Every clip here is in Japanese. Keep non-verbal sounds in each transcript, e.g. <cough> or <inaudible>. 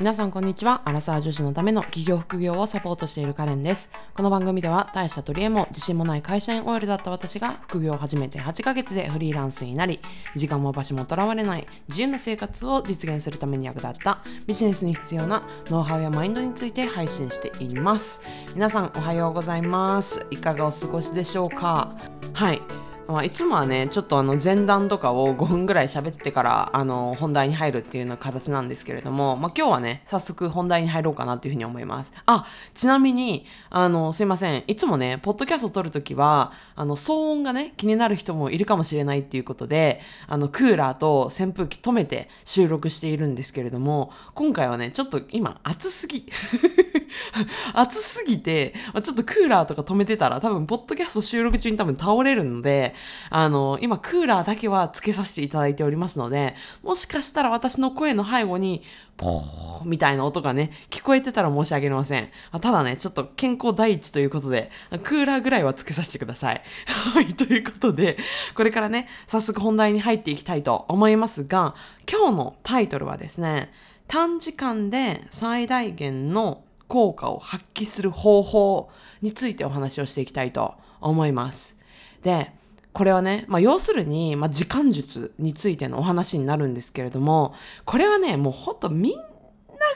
皆さんこんにちは。アラサー女子のための企業副業をサポートしているカレンです。この番組では大した取り柄も自信もない会社員 OL だった私が副業を始めて8ヶ月でフリーランスになり、時間も場所もとらわれない自由な生活を実現するために役立ったビジネスに必要なノウハウやマインドについて配信しています。皆さんおはようございます。いかがお過ごしでしょうか？はい。まあ、いつもはね、ちょっとあの前段とかを5分ぐらい喋ってから、あの、本題に入るっていうような形なんですけれども、まあ、今日はね、早速本題に入ろうかなっていうふうに思います。あ、ちなみに、あの、すいません。いつもね、ポッドキャスト撮るときは、あの、騒音がね、気になる人もいるかもしれないっていうことで、あの、クーラーと扇風機止めて収録しているんですけれども、今回はね、ちょっと今、暑すぎ。<laughs> 暑すぎてま、ちょっとクーラーとか止めてたら多分、ポッドキャスト収録中に多分倒れるので、あの、今、クーラーだけはつけさせていただいておりますので、もしかしたら私の声の背後に、ポーみたいな音がね、聞こえてたら申し訳ありません。ただね、ちょっと健康第一ということで、クーラーぐらいはつけさせてください。<laughs> はい、ということで、これからね、早速本題に入っていきたいと思いますが、今日のタイトルはですね、短時間で最大限の効果を発揮する方法についてお話をしていきたいと思います。で、これはね、まあ、要するに、まあ、時間術についてのお話になるんですけれども、これはね、もうほんとみんな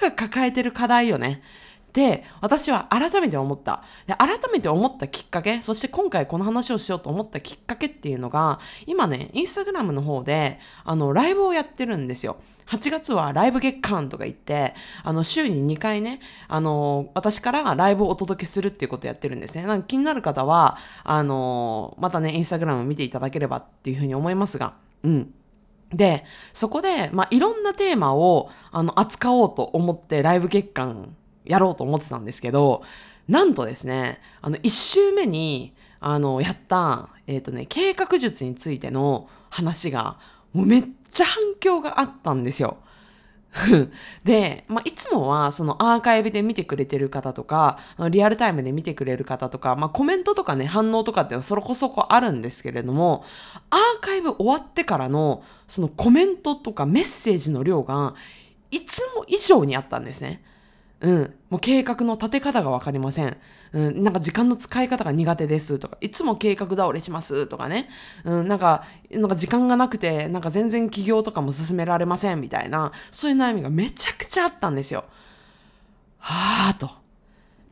が抱えてる課題よね。で、私は改めて思った。で、改めて思ったきっかけ、そして今回この話をしようと思ったきっかけっていうのが、今ね、インスタグラムの方で、あの、ライブをやってるんですよ。8月はライブ月間とか言って、あの、週に2回ね、あの、私からライブをお届けするっていうことをやってるんですね。なんか気になる方は、あの、またね、インスタグラム見ていただければっていうふうに思いますが、うん。で、そこで、まあ、いろんなテーマを、あの、扱おうと思ってライブ月間やろうと思ってたんですけど、なんとですね、あの、1週目に、あの、やった、えっ、ー、とね、計画術についての話が、もうめっちゃ反響があったんですよ。<laughs> で、まあ、いつもはそのアーカイブで見てくれてる方とか、リアルタイムで見てくれる方とか、まあ、コメントとかね、反応とかっていうのはそこそこあるんですけれども、アーカイブ終わってからのそのコメントとかメッセージの量がいつも以上にあったんですね。うん。もう計画の立て方がわかりません。うん。なんか時間の使い方が苦手ですとか、いつも計画倒れしますとかね。うん。なんか、なんか時間がなくて、なんか全然起業とかも進められませんみたいな、そういう悩みがめちゃくちゃあったんですよ。はぁと。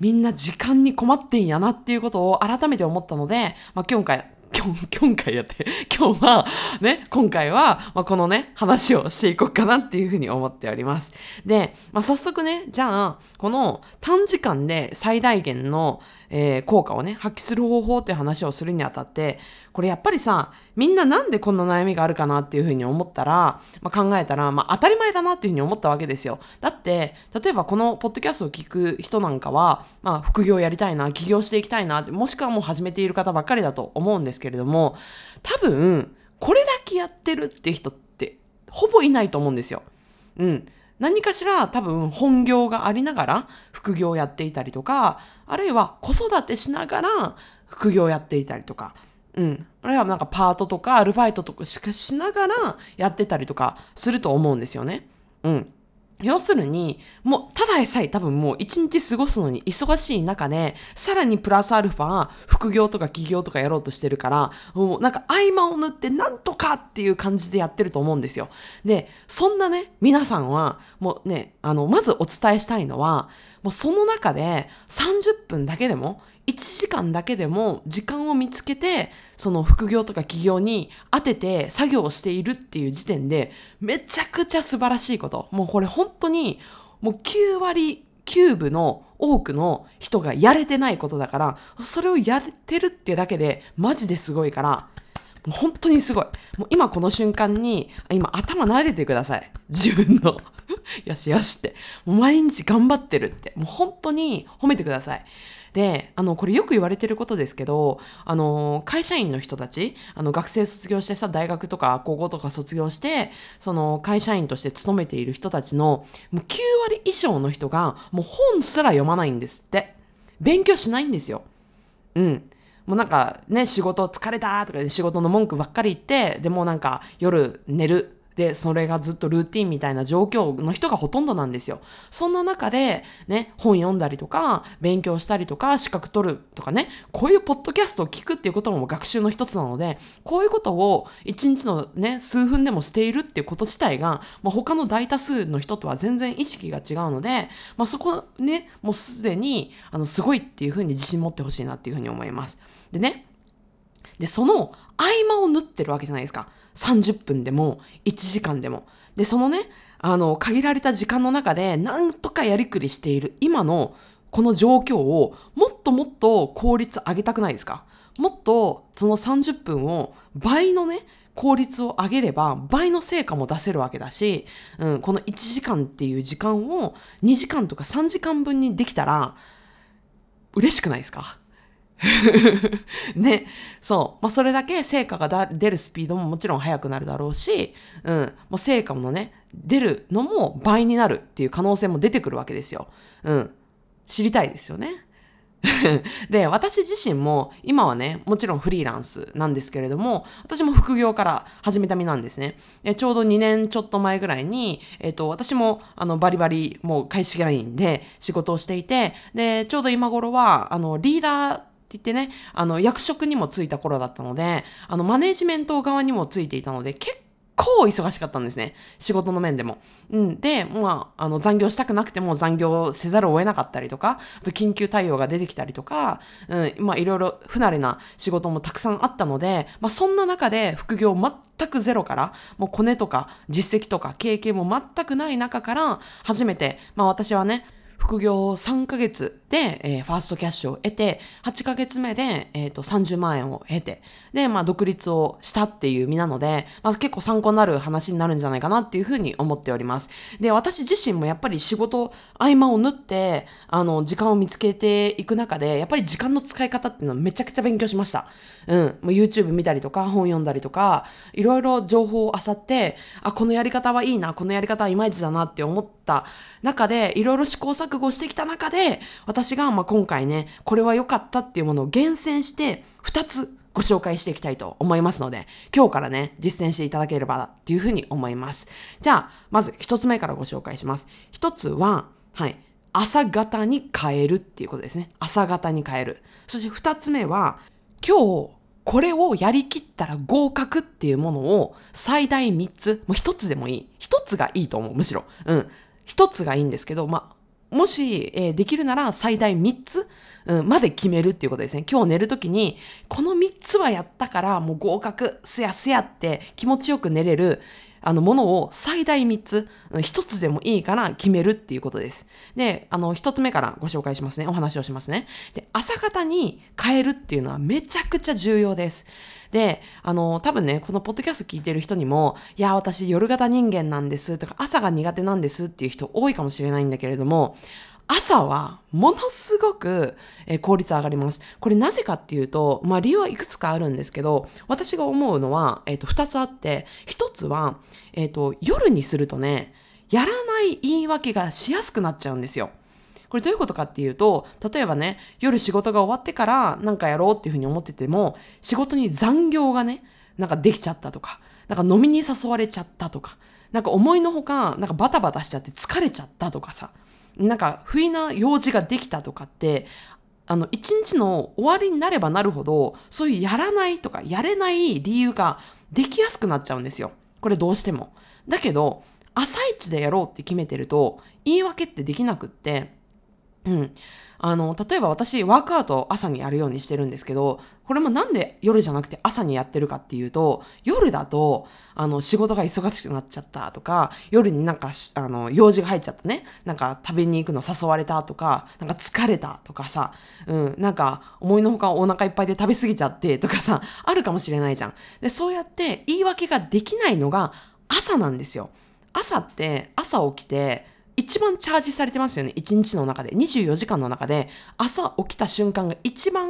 みんな時間に困ってんやなっていうことを改めて思ったので、まあ、今回、今日、今回やって、<laughs> 今日は、ね、今回は、まあ、このね、話をしていこうかなっていうふうに思っております。で、まあ、早速ね、じゃあ、この短時間で最大限の、えー、効果をね、発揮する方法っていう話をするにあたって、これやっぱりさ、みんななんでこんな悩みがあるかなっていうふうに思ったら、まあ、考えたら、まあ、当たり前だなっていうふうに思ったわけですよ。だって、例えばこのポッドキャストを聞く人なんかは、まあ、副業やりたいな、起業していきたいな、もしくはもう始めている方ばっかりだと思うんですけれども、多分、これだけやってるって人って、ほぼいないと思うんですよ。うん。何かしら多分本業がありながら副業をやっていたりとか、あるいは子育てしながら副業をやっていたりとか、うん。あるいはなんかパートとかアルバイトとかしかしながらやってたりとかすると思うんですよね。うん。要するに、もう、ただでさえ多分もう一日過ごすのに忙しい中で、さらにプラスアルファ、副業とか起業とかやろうとしてるから、もうなんか合間を縫ってなんとかっていう感じでやってると思うんですよ。で、そんなね、皆さんは、もうね、あの、まずお伝えしたいのは、もうその中で30分だけでも、1時間だけでも時間を見つけて、その副業とか起業に当てて作業をしているっていう時点で、めちゃくちゃ素晴らしいこと。もうこれ本当に、もう9割9分の多くの人がやれてないことだから、それをやれてるってだけで、マジですごいから、もう本当にすごい。もう今この瞬間に、今頭撫でてください。自分の。<laughs> よしよしって。もう毎日頑張ってるって。もう本当に褒めてください。で、あの、これよく言われてることですけど、あの、会社員の人たち、あの、学生卒業してさ、大学とか高校とか卒業して、その、会社員として勤めている人たちの、もう9割以上の人が、もう本すら読まないんですって。勉強しないんですよ。うん。もうなんかね、仕事疲れたとかね仕事の文句ばっかり言って、でもなんか夜寝るで、それがずっとルーティンみたいな状況の人がほとんどなんですよ。そんな中で、ね、本読んだりとか、勉強したりとか、資格取るとかね、こういうポッドキャストを聞くっていうことも学習の一つなので、こういうことを一日のね、数分でもしているっていうこと自体が、まあ、他の大多数の人とは全然意識が違うので、まあ、そこね、もうすでに、あの、すごいっていうふうに自信持ってほしいなっていうふうに思います。でね、で、その合間を縫ってるわけじゃないですか。30分でも1時間でも。で、そのね、あの、限られた時間の中でなんとかやりくりしている今のこの状況をもっともっと効率上げたくないですか？もっとその30分を倍のね、効率を上げれば倍の成果も出せるわけだし、うん、この1時間っていう時間を2時間とか3時間分にできたら嬉しくないですか？<laughs> ね。そう。まあ、それだけ成果が出るスピードももちろん速くなるだろうし、うん。もう成果もね、出るのも倍になるっていう可能性も出てくるわけですよ。うん。知りたいですよね。<laughs> で、私自身も今はね、もちろんフリーランスなんですけれども、私も副業から始めた身なんですね。えちょうど2年ちょっと前ぐらいに、えっ、と、私もあのバリバリもう会社員で仕事をしていて、で、ちょうど今頃は、あの、リーダーって言ってね、あの、役職にもついた頃だったので、あの、マネジメント側にもついていたので、結構忙しかったんですね。仕事の面でも。うん。で、まあ、あの、残業したくなくても残業せざるを得なかったりとか、あと緊急対応が出てきたりとか、うん、まあ、いろいろ不慣れな仕事もたくさんあったので、まあ、そんな中で副業全くゼロから、もうコネとか実績とか経験も全くない中から、初めて、まあ、私はね、副業3ヶ月で、えー、ファーストキャッシュを得て、8ヶ月目で、えっ、ー、と、30万円を得て、で、まあ、独立をしたっていう身なので、まあ、結構参考になる話になるんじゃないかなっていうふうに思っております。で、私自身もやっぱり仕事、合間を縫って、あの、時間を見つけていく中で、やっぱり時間の使い方っていうのはめちゃくちゃ勉強しました。うん。もう YouTube 見たりとか、本読んだりとか、いろいろ情報を漁って、あ、このやり方はいいな、このやり方はいまいちだなって思った中で、いろいろ試行錯誤してきた中で、私が、ま、今回ね、これは良かったっていうものを厳選して、2つご紹介していきたいと思いますので、今日からね、実践していただければっていうふうに思います。じゃあ、まず1つ目からご紹介します。1つは、はい、朝方に変えるっていうことですね。朝方に変える。そして2つ目は、今日、これをやりきったら合格っていうものを最大3つ、もう1つでもいい。1つがいいと思う、むしろ。うん。1つがいいんですけど、まあ、もし、えー、できるなら最大3つ、うん、まで決めるっていうことですね。今日寝るときに、この3つはやったからもう合格、すやすやって気持ちよく寝れる、あの、ものを最大3つ、1つでもいいから決めるっていうことです。で、あの、1つ目からご紹介しますね。お話をしますね。で、朝方に変えるっていうのはめちゃくちゃ重要です。で、あの、多分ね、このポッドキャスト聞いてる人にも、いや、私夜型人間なんですとか、朝が苦手なんですっていう人多いかもしれないんだけれども、朝はものすごく、効率上がります。これなぜかっていうと、まあ理由はいくつかあるんですけど、私が思うのは、えっ、ー、と、二つあって、一つは、えっ、ー、と、夜にするとね、やらない言い訳がしやすくなっちゃうんですよ。これどういうことかっていうと、例えばね、夜仕事が終わってからなんかやろうっていうふうに思ってても、仕事に残業がね、なんかできちゃったとか、なんか飲みに誘われちゃったとか、なんか思いのほか、なんかバタバタしちゃって疲れちゃったとかさ、なんか不意な用事ができたとかって、あの、一日の終わりになればなるほど、そういうやらないとか、やれない理由ができやすくなっちゃうんですよ。これどうしても。だけど、朝一でやろうって決めてると、言い訳ってできなくって、うん。あの、例えば私、ワークアウト朝にやるようにしてるんですけど、これもなんで夜じゃなくて朝にやってるかっていうと、夜だと、あの、仕事が忙しくなっちゃったとか、夜になんか、あの、用事が入っちゃったね。なんか食べに行くの誘われたとか、なんか疲れたとかさ、うん、なんか思いのほかお腹いっぱいで食べ過ぎちゃってとかさ、あるかもしれないじゃん。で、そうやって言い訳ができないのが朝なんですよ。朝って、朝起きて、一番チャージされてますよね。一日の中で。24時間の中で、朝起きた瞬間が一番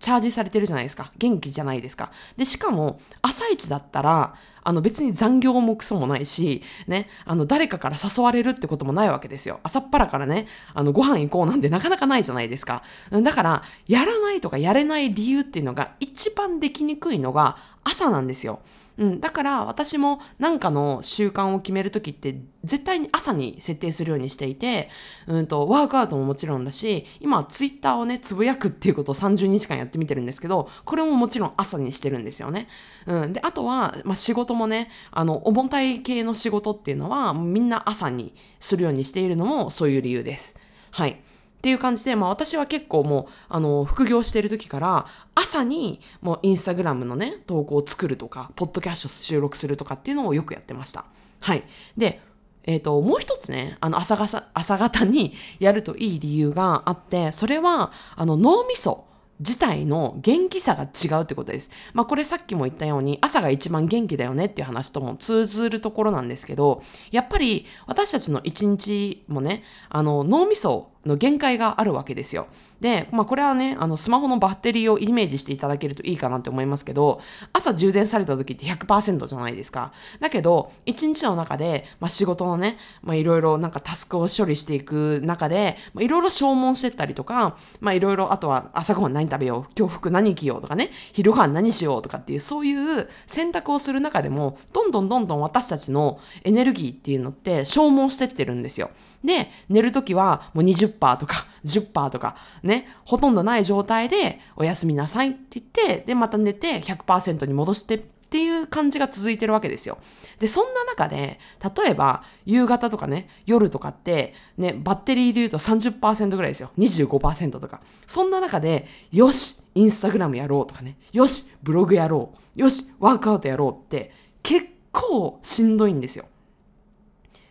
チャージされてるじゃないですか。元気じゃないですか。で、しかも、朝一だったら、あの別に残業もクソもないし、ね、あの誰かから誘われるってこともないわけですよ。朝っぱらからね、あのご飯行こうなんてなかなかないじゃないですか。だから、やらないとかやれない理由っていうのが一番できにくいのが朝なんですよ。うん、だから私も何かの習慣を決めるときって絶対に朝に設定するようにしていて、うんと、ワークアウトももちろんだし、今はツイッターをね、つぶやくっていうことを30日間やってみてるんですけど、これももちろん朝にしてるんですよね。うん。で、あとは、まあ、仕事もね、あの、重たい系の仕事っていうのは、みんな朝にするようにしているのもそういう理由です。はい。っていう感じで、まあ私は結構もう、あの、副業してる時から、朝にもうインスタグラムのね、投稿を作るとか、ポッドキャスト収録するとかっていうのをよくやってました。はい。で、えっ、ー、と、もう一つね、あの、朝がさ、朝方に <laughs> やるといい理由があって、それは、あの、脳みそ自体の元気さが違うってことです。まあこれさっきも言ったように朝が一番元気だよねっていう話とも通ずるところなんですけど、やっぱり私たちの一日もね、あの脳みその限界があるわけですよ。で、まあこれはね、あのスマホのバッテリーをイメージしていただけるといいかなって思いますけど、朝充電された時って100%じゃないですか。だけど、一日の中で、まあ仕事のね、まあいろいろなんかタスクを処理していく中で、まあいろいろ消耗してったりとか、まあいろいろ、あとは朝ごはん何食べよう、今日服何着ようとかね、昼ごはん何しようとかっていう、そういう選択をする中でも、どんどんどんどん私たちのエネルギーっていうのって消耗してってるんですよ。で、寝るときはもう20%とか <laughs> 10%とかね、ほとんどない状態でおやすみなさいって言って、で、また寝て100%に戻してっていう感じが続いてるわけですよ。で、そんな中で、例えば夕方とかね、夜とかって、ね、バッテリーで言うと30%ぐらいですよ。25%とか。そんな中で、よし、インスタグラムやろうとかね、よし、ブログやろう、よし、ワークアウトやろうって、結構しんどいんですよ。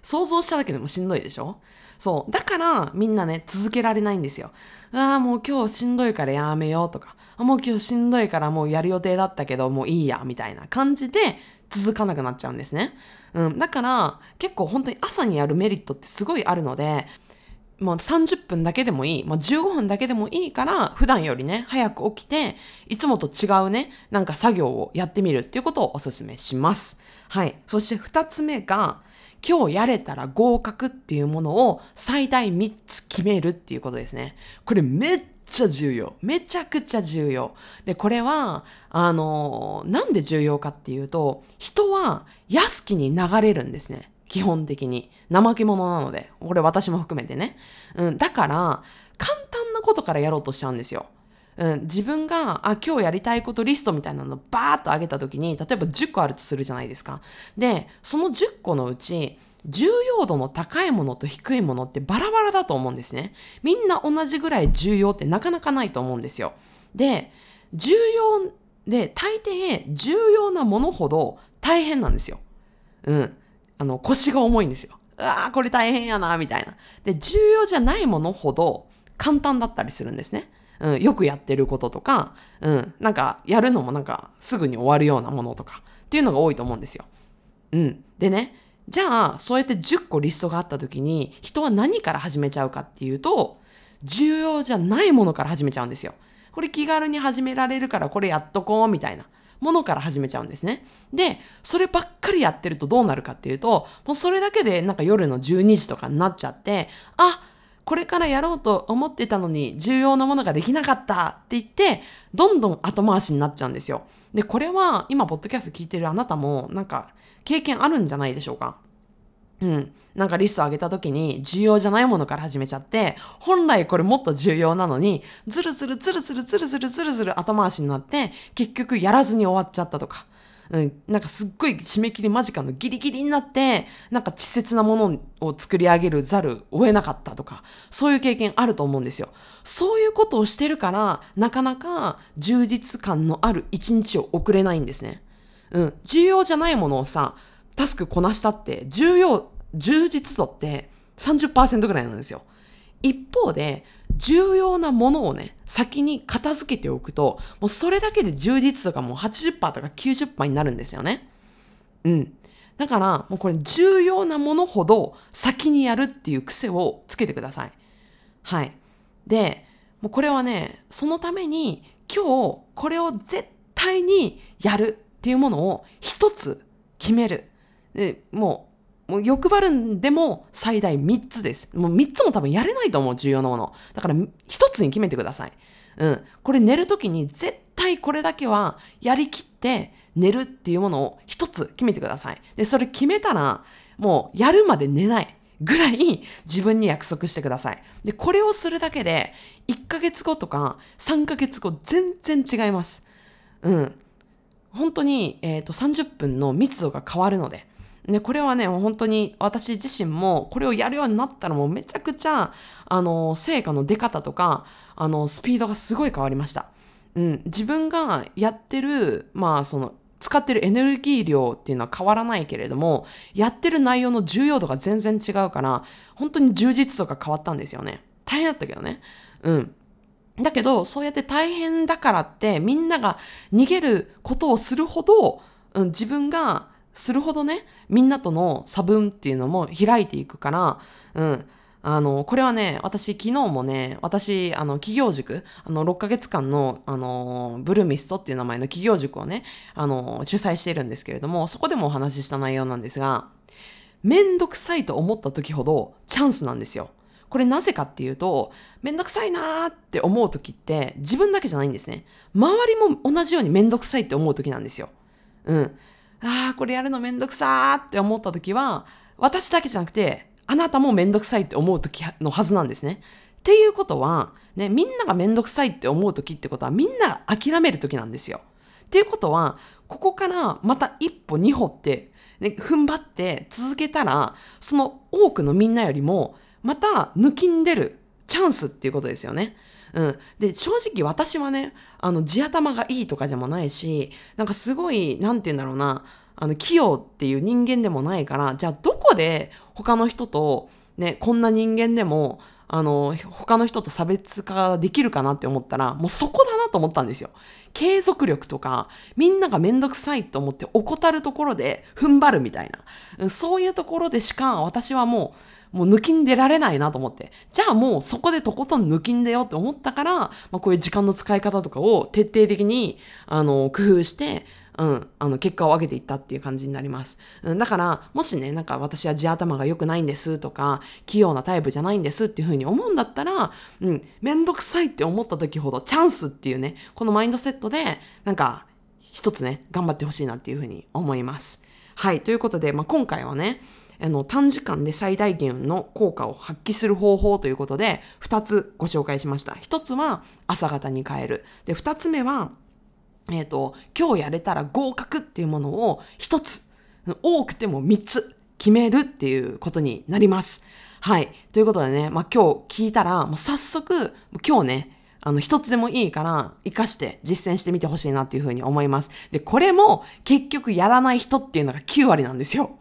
想像しただけでもしんどいでしょ？そう。だからみんなね、続けられないんですよ。ああ、もう今日しんどいからやめようとか、もう今日しんどいからもうやる予定だったけどもういいや、みたいな感じで続かなくなっちゃうんですね。うん。だから結構本当に朝にやるメリットってすごいあるので、もう30分だけでもいい、まあ、15分だけでもいいから、普段よりね、早く起きて、いつもと違うね、なんか作業をやってみるっていうことをお勧めします。はい。そして2つ目が、今日やれたら合格っていうものを最大3つ決めるっていうことですね。これめっちゃ重要。めちゃくちゃ重要。で、これは、あのなんで重要かっていうと、人は安きに流れるんですね。基本的に。怠け者なので。これ私も含めてね。うん。だから、簡単なことからやろうとしちゃうんですよ。うん、自分が、あ、今日やりたいことリストみたいなのバーっと上げたときに、例えば10個あるとするじゃないですか。で、その10個のうち、重要度の高いものと低いものってバラバラだと思うんですね。みんな同じぐらい重要ってなかなかないと思うんですよ。で、重要で、大抵重要なものほど大変なんですよ。うん。あの、腰が重いんですよ。うわあ、これ大変やな、みたいな。で、重要じゃないものほど簡単だったりするんですね。うん、よくやってることとか、うん、なんかやるのもなんかすぐに終わるようなものとかっていうのが多いと思うんですよ。うん。でね、じゃあ、そうやって10個リストがあった時に、人は何から始めちゃうかっていうと、重要じゃないものから始めちゃうんですよ。これ気軽に始められるからこれやっとこうみたいなものから始めちゃうんですね。で、そればっかりやってるとどうなるかっていうと、もうそれだけでなんか夜の12時とかになっちゃって、あ、これからやろうと思ってたのに重要なものができなかったって言って、どんどん後回しになっちゃうんですよ。で、これは今、ポッドキャスト聞いてるあなたも、なんか、経験あるんじゃないでしょうか。うん。なんかリスト上げた時に重要じゃないものから始めちゃって、本来これもっと重要なのに、ずるずるずるずるずるずるずるずる後回しになって、結局やらずに終わっちゃったとか。うん、なんかすっごい締め切り間近のギリギリになって、なんか稚拙なものを作り上げるざるを得なかったとか、そういう経験あると思うんですよ。そういうことをしてるから、なかなか充実感のある一日を送れないんですね。うん、重要じゃないものをさ、タスクこなしたって、重要、充実度って30%ぐらいなんですよ。一方で、重要なものをね、先に片付けておくと、もうそれだけで充実とかもう80%とか90%になるんですよね。うん。だから、もうこれ重要なものほど先にやるっていう癖をつけてください。はい。で、もうこれはね、そのために今日これを絶対にやるっていうものを一つ決める。でもうもう欲張るんでも最大3つです。もう3つも多分やれないと思う、重要なもの。だから1つに決めてください。うん。これ寝るときに絶対これだけはやりきって寝るっていうものを一つ決めてください。で、それ決めたら、もうやるまで寝ない。ぐらい自分に約束してください。で、これをするだけで、1ヶ月後とか3ヶ月後全然違います。うん。本当に、えっ、ー、と、30分の密度が変わるので。で、これはね、本当に私自身もこれをやるようになったらもうめちゃくちゃ、あの、成果の出方とか、あの、スピードがすごい変わりました。うん。自分がやってる、まあ、その、使ってるエネルギー量っていうのは変わらないけれども、やってる内容の重要度が全然違うから、本当に充実度が変わったんですよね。大変だったけどね。うん。だけど、そうやって大変だからって、みんなが逃げることをするほど、うん、自分がするほどね、みんなとの差分っていうのも開いていくから、うん、あの、これはね、私昨日もね、私、あの、企業塾、あの、6ヶ月間の、あの、ブルーミストっていう名前の企業塾をね、あの、主催しているんですけれども、そこでもお話しした内容なんですが、めんどくさいと思った時ほどチャンスなんですよ。これなぜかっていうと、めんどくさいなーって思う時って自分だけじゃないんですね。周りも同じようにめんどくさいって思う時なんですよ。うん。ああ、これやるのめんどくさーって思った時は、私だけじゃなくて、あなたもめんどくさいって思う時のはずなんですね。っていうことは、ね、みんながめんどくさいって思う時ってことは、みんなが諦める時なんですよ。っていうことは、ここからまた一歩二歩って、ね、踏ん張って続けたら、その多くのみんなよりも、また抜きんでるチャンスっていうことですよね。うん。で、正直私はね、あの、地頭がいいとかでもないし、なんかすごい、なんて言うんだろうな、あの、器用っていう人間でもないから、じゃあどこで他の人と、ね、こんな人間でも、あの、他の人と差別化できるかなって思ったら、もうそこだなと思ったんですよ。継続力とか、みんながめんどくさいと思って怠るところで踏ん張るみたいな。そういうところでしか私はもう、もう抜きんでられないなと思って。じゃあもうそこでとことん抜きんでよって思ったから、まあこういう時間の使い方とかを徹底的に、あの、工夫して、うん、あの、結果を上げていったっていう感じになります。うん、だから、もしね、なんか私は地頭が良くないんですとか、器用なタイプじゃないんですっていうふうに思うんだったら、うん、めんどくさいって思った時ほどチャンスっていうね、このマインドセットで、なんか、一つね、頑張ってほしいなっていうふうに思います。はい、ということで、まあ、今回はね、あの、短時間で最大限の効果を発揮する方法ということで、二つご紹介しました。一つは朝方に変える。で、二つ目は、えっ、ー、と、今日やれたら合格っていうものを一つ、多くても三つ決めるっていうことになります。はい。ということでね、まあ、今日聞いたら、もう早速、今日ね、あの、一つでもいいから、活かして実践してみてほしいなっていうふうに思います。で、これも結局やらない人っていうのが9割なんですよ。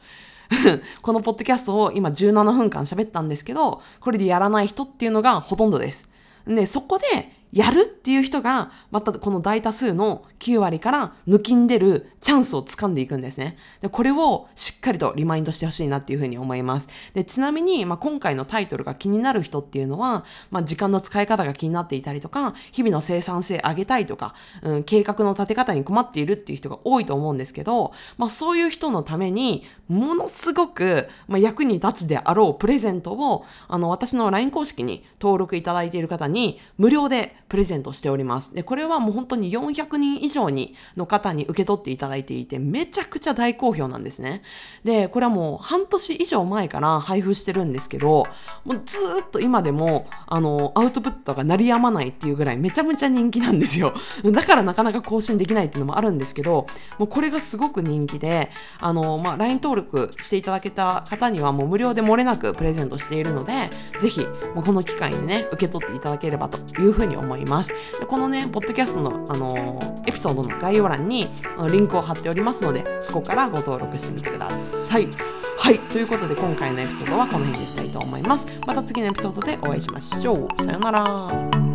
<laughs> このポッドキャストを今17分間喋ったんですけど、これでやらない人っていうのがほとんどです。で、そこでやるっていう人が、またこの大多数の9割から抜きんでるチャンスを掴んでいくんですね。で、これをしっかりとリマインドしてほしいなっていうふうに思います。で、ちなみに、まあ、今回のタイトルが気になる人っていうのは、まあ、時間の使い方が気になっていたりとか、日々の生産性上げたいとか、うん、計画の立て方に困っているっていう人が多いと思うんですけど、まあ、そういう人のために、ものすごく、まあ、役に立つであろうプレゼントを、あの、私の LINE 公式に登録いただいている方に、無料でプレゼントしております。で、これはもう本当に400人以上に、の方に受け取っていただいていて、めちゃくちゃ大好評なんですね。で、これはもう半年以上前から配布してるんですけど、もうずーっと今でも、あの、アウトプットが鳴りやまないっていうぐらいめちゃめちゃ人気なんですよ。だからなかなか更新できないっていうのもあるんですけど、もうこれがすごく人気で、あの、まあ、LINE 登録していただけた方にはもう無料で漏れなくプレゼントしているので、ぜひ、もうこの機会にね、受け取っていただければというふうに思います。いますでこのね、ポッドキャストの、あのー、エピソードの概要欄にリンクを貼っておりますので、そこからご登録してみてください。はい。ということで、今回のエピソードはこの辺にしたいと思います。また次のエピソードでお会いしましょう。さようなら。